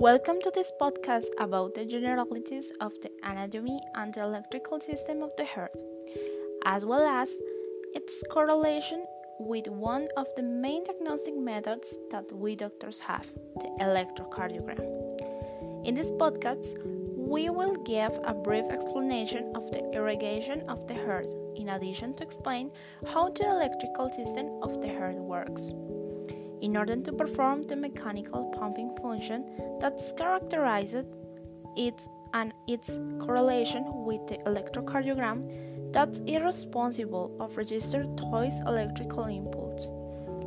Welcome to this podcast about the generalities of the anatomy and the electrical system of the heart, as well as its correlation with one of the main diagnostic methods that we doctors have, the electrocardiogram. In this podcast, we will give a brief explanation of the irrigation of the heart, in addition to explain how the electrical system of the heart works in order to perform the mechanical pumping function that's characterized its and its correlation with the electrocardiogram that's irresponsible of registered twice electrical impulse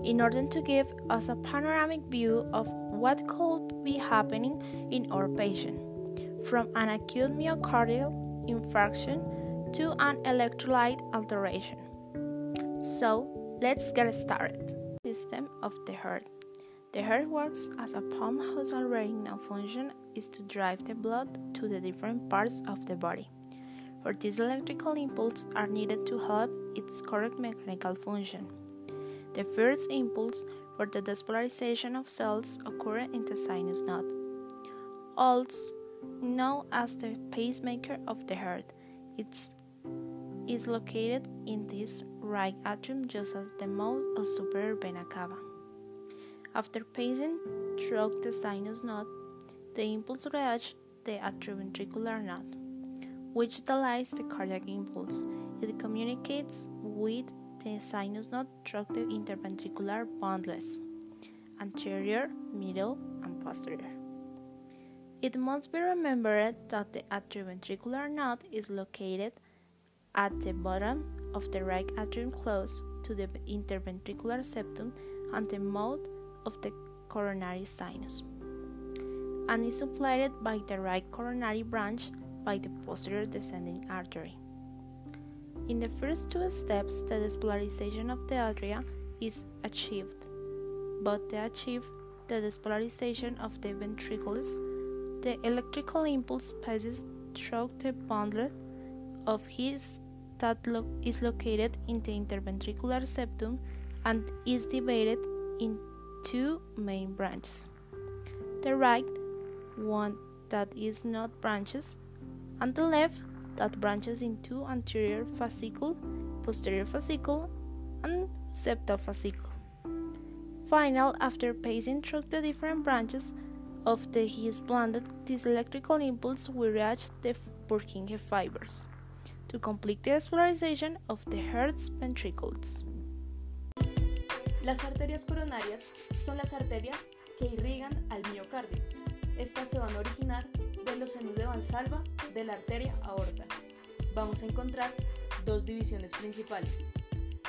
in order to give us a panoramic view of what could be happening in our patient from an acute myocardial infarction to an electrolyte alteration. So let's get started system of the heart. The heart works as a pump whose original function is to drive the blood to the different parts of the body. For this electrical impulses are needed to help its correct mechanical function. The first impulse for the despolarization of cells occur in the sinus node, also known as the pacemaker of the heart. It is located in this right atrium just as the mouth of superior vena cava. After passing through the sinus node, the impulse reaches the atrioventricular node, which delays the cardiac impulse. It communicates with the sinus node through the interventricular bundles, anterior, middle, and posterior. It must be remembered that the atrioventricular node is located at the bottom of the right atrium close to the interventricular septum and the mouth of the coronary sinus, and is supplied by the right coronary branch by the posterior descending artery. In the first two steps, the despolarization of the atria is achieved, but to achieve the despolarization of the ventricles, the electrical impulse passes through the bundle of his that lo is located in the interventricular septum and is divided in two main branches. The right one that is not branches, and the left that branches into anterior fascicle, posterior fascicle, and septal fascicle. Final, after passing through the different branches of the his blended, this electrical impulse will reach the Purkinje fibers to complete the despolarization of the heart's ventricles. Las arterias coronarias son las arterias que irrigan al miocardio. Estas se van a originar de los senos de Valsalva de la arteria aorta. Vamos a encontrar dos divisiones principales,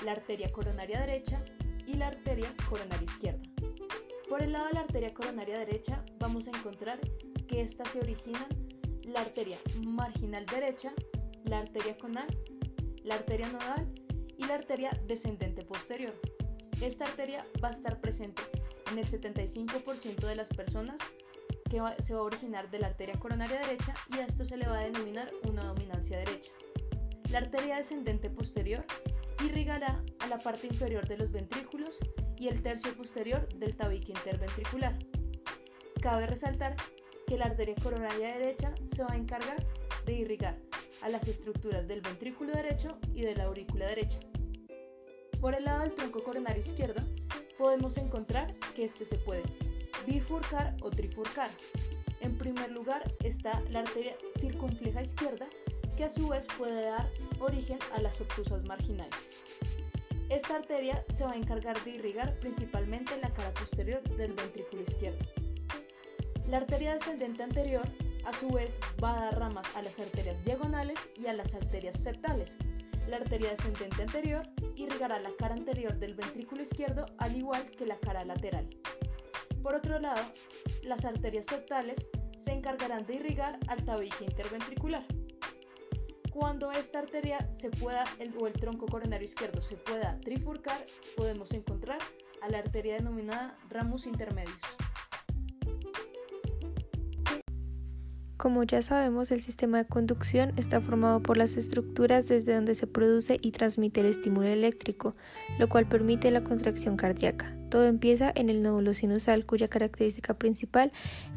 la arteria coronaria derecha y la arteria coronaria izquierda. Por el lado de la arteria coronaria derecha vamos a encontrar que estas se originan la arteria marginal derecha la arteria conal, la arteria nodal y la arteria descendente posterior. Esta arteria va a estar presente en el 75% de las personas que se va a originar de la arteria coronaria derecha y a esto se le va a denominar una dominancia derecha. La arteria descendente posterior irrigará a la parte inferior de los ventrículos y el tercio posterior del tabique interventricular. Cabe resaltar que la arteria coronaria derecha se va a encargar de irrigar a las estructuras del ventrículo derecho y de la aurícula derecha. Por el lado del tronco coronario izquierdo, podemos encontrar que este se puede bifurcar o trifurcar. En primer lugar está la arteria circunfleja izquierda, que a su vez puede dar origen a las obtusas marginales. Esta arteria se va a encargar de irrigar principalmente la cara posterior del ventrículo izquierdo. La arteria descendente anterior a su vez, va a dar ramas a las arterias diagonales y a las arterias septales. La arteria descendente anterior irrigará la cara anterior del ventrículo izquierdo al igual que la cara lateral. Por otro lado, las arterias septales se encargarán de irrigar al tabique interventricular. Cuando esta arteria se pueda, o el tronco coronario izquierdo se pueda trifurcar, podemos encontrar a la arteria denominada ramus intermedius. Como ya sabemos, el sistema de conducción está formado por las estructuras desde donde se produce y transmite el estímulo eléctrico, lo cual permite la contracción cardíaca. Todo empieza en el nódulo sinusal, cuya característica principal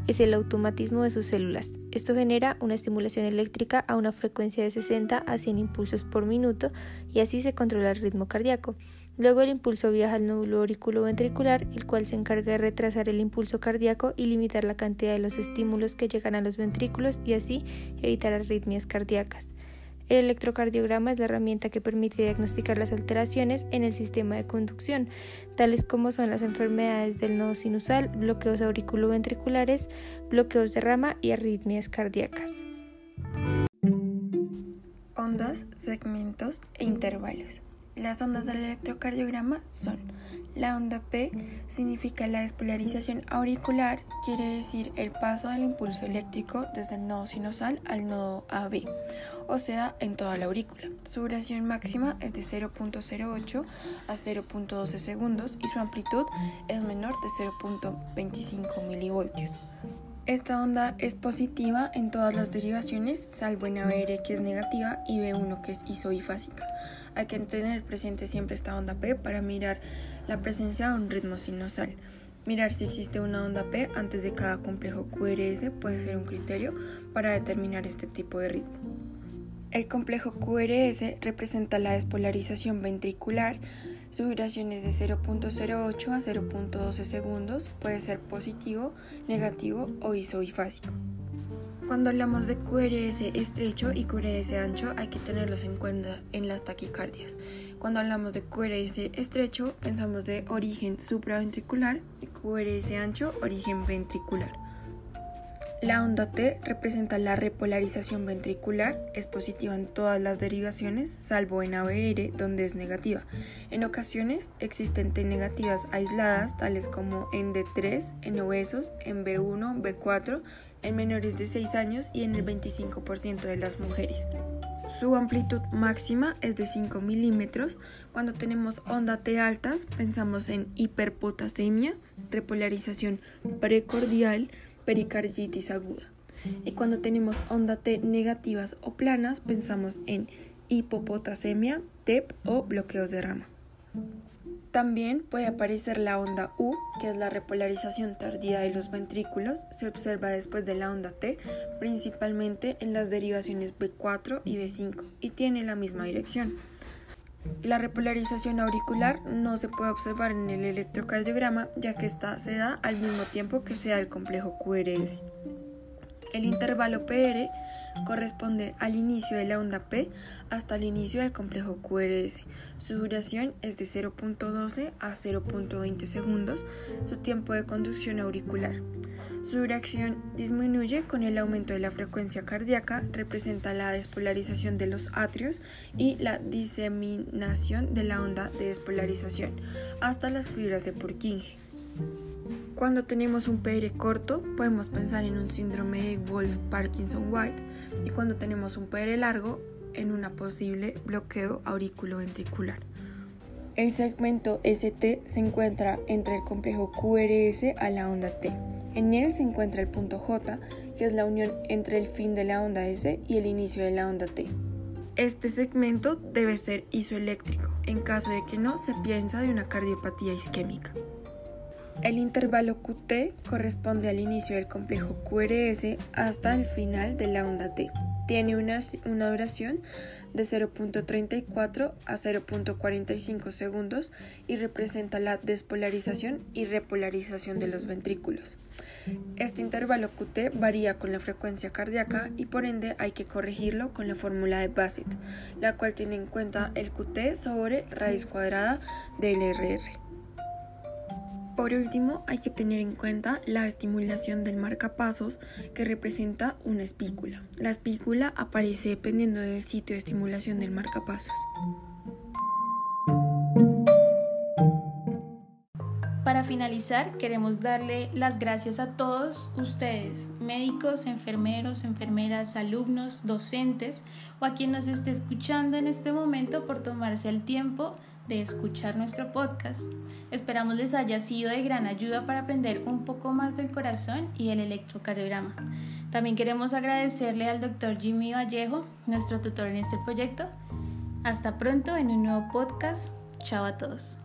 es el automatismo de sus células. Esto genera una estimulación eléctrica a una frecuencia de 60 a 100 impulsos por minuto y así se controla el ritmo cardíaco. Luego el impulso viaja al nódulo auriculoventricular, el cual se encarga de retrasar el impulso cardíaco y limitar la cantidad de los estímulos que llegan a los ventrículos y así evitar arritmias cardíacas. El electrocardiograma es la herramienta que permite diagnosticar las alteraciones en el sistema de conducción, tales como son las enfermedades del nodo sinusal, bloqueos auriculoventriculares, bloqueos de rama y arritmias cardíacas. Ondas, segmentos e intervalos. Las ondas del electrocardiograma son la onda P significa la despolarización auricular, quiere decir el paso del impulso eléctrico desde el nodo sinusal al nodo AB, o sea, en toda la aurícula. Su duración máxima es de 0.08 a 0.12 segundos y su amplitud es menor de 0.25 milivoltios. Esta onda es positiva en todas las derivaciones, salvo en ABR que es negativa y B1 que es isobifásica. Hay que tener presente siempre esta onda P para mirar la presencia de un ritmo sinusal. Mirar si existe una onda P antes de cada complejo QRS puede ser un criterio para determinar este tipo de ritmo. El complejo QRS representa la despolarización ventricular. Su duración es de 0.08 a 0.12 segundos, puede ser positivo, negativo o isobifásico. Cuando hablamos de QRS estrecho y QRS ancho hay que tenerlos en cuenta en las taquicardias. Cuando hablamos de QRS estrecho pensamos de origen supraventricular y QRS ancho origen ventricular. La onda T representa la repolarización ventricular, es positiva en todas las derivaciones, salvo en ABR, donde es negativa. En ocasiones existen T negativas aisladas, tales como en D3, en obesos, en B1, B4, en menores de 6 años y en el 25% de las mujeres. Su amplitud máxima es de 5 milímetros. Cuando tenemos onda T altas, pensamos en hiperpotasemia, repolarización precordial, pericarditis aguda. Y cuando tenemos onda T negativas o planas, pensamos en hipopotasemia, TEP o bloqueos de rama. También puede aparecer la onda U, que es la repolarización tardía de los ventrículos. Se observa después de la onda T, principalmente en las derivaciones B4 y B5, y tiene la misma dirección. La repolarización auricular no se puede observar en el electrocardiograma, ya que esta se da al mismo tiempo que se da el complejo QRS. El intervalo PR corresponde al inicio de la onda P hasta el inicio del complejo QRS. Su duración es de 0.12 a 0.20 segundos, su tiempo de conducción auricular. Su duración disminuye con el aumento de la frecuencia cardíaca, representa la despolarización de los atrios y la diseminación de la onda de despolarización hasta las fibras de Purkinje. Cuando tenemos un PR corto, podemos pensar en un síndrome de Wolf-Parkinson-White y cuando tenemos un PR largo, en un posible bloqueo auriculoventricular. El segmento ST se encuentra entre el complejo QRS a la onda T. En él se encuentra el punto J, que es la unión entre el fin de la onda S y el inicio de la onda T. Este segmento debe ser isoeléctrico, en caso de que no se piensa de una cardiopatía isquémica. El intervalo QT corresponde al inicio del complejo QRS hasta el final de la onda T. Tiene una, duración de 0.34 a 0.45 segundos y representa la despolarización y repolarización de los ventrículos. Este intervalo QT varía con la frecuencia cardíaca y por ende hay que corregirlo con la fórmula de Bassett, la cual tiene en cuenta el QT sobre raíz cuadrada del RR. Por último, hay que tener en cuenta la estimulación del marcapasos que representa una espícula. La espícula aparece dependiendo del sitio de estimulación del marcapasos. Para finalizar, queremos darle las gracias a todos ustedes, médicos, enfermeros, enfermeras, alumnos, docentes o a quien nos esté escuchando en este momento por tomarse el tiempo de escuchar nuestro podcast. Esperamos les haya sido de gran ayuda para aprender un poco más del corazón y el electrocardiograma. También queremos agradecerle al doctor Jimmy Vallejo, nuestro tutor en este proyecto. Hasta pronto en un nuevo podcast. Chao a todos.